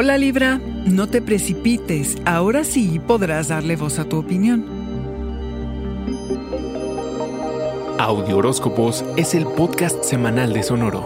Hola Libra, no te precipites, ahora sí podrás darle voz a tu opinión. Audio Horóscopos es el podcast semanal de Sonoro.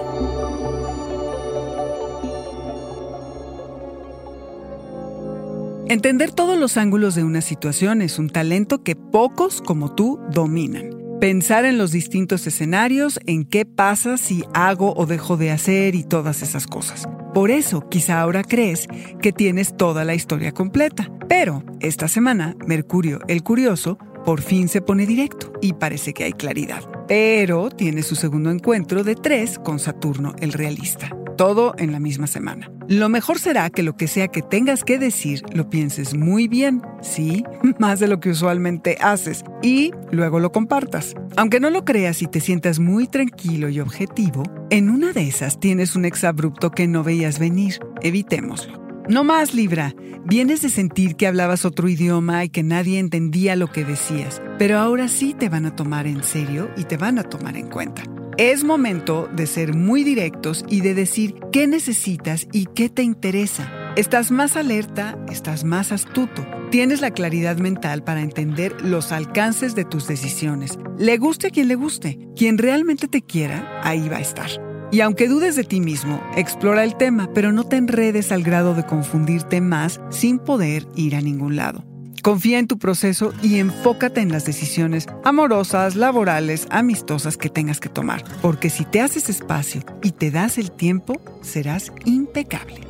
Entender todos los ángulos de una situación es un talento que pocos como tú dominan. Pensar en los distintos escenarios, en qué pasa si hago o dejo de hacer y todas esas cosas. Por eso, quizá ahora crees que tienes toda la historia completa. Pero esta semana, Mercurio, el curioso, por fin se pone directo y parece que hay claridad. Pero tiene su segundo encuentro de tres con Saturno, el realista. Todo en la misma semana. Lo mejor será que lo que sea que tengas que decir lo pienses muy bien, sí, más de lo que usualmente haces, y luego lo compartas. Aunque no lo creas y te sientas muy tranquilo y objetivo, en una de esas tienes un exabrupto que no veías venir. Evitémoslo. No más, Libra. Vienes de sentir que hablabas otro idioma y que nadie entendía lo que decías, pero ahora sí te van a tomar en serio y te van a tomar en cuenta. Es momento de ser muy directos y de decir qué necesitas y qué te interesa. Estás más alerta, estás más astuto, tienes la claridad mental para entender los alcances de tus decisiones. Le guste a quien le guste, quien realmente te quiera, ahí va a estar. Y aunque dudes de ti mismo, explora el tema, pero no te enredes al grado de confundirte más sin poder ir a ningún lado. Confía en tu proceso y enfócate en las decisiones amorosas, laborales, amistosas que tengas que tomar, porque si te haces espacio y te das el tiempo, serás impecable.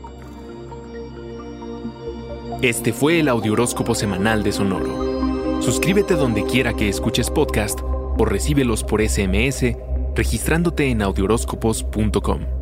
Este fue el Audioróscopo Semanal de Sonoro. Suscríbete donde quiera que escuches podcast o recíbelos por SMS registrándote en audioróscopos.com.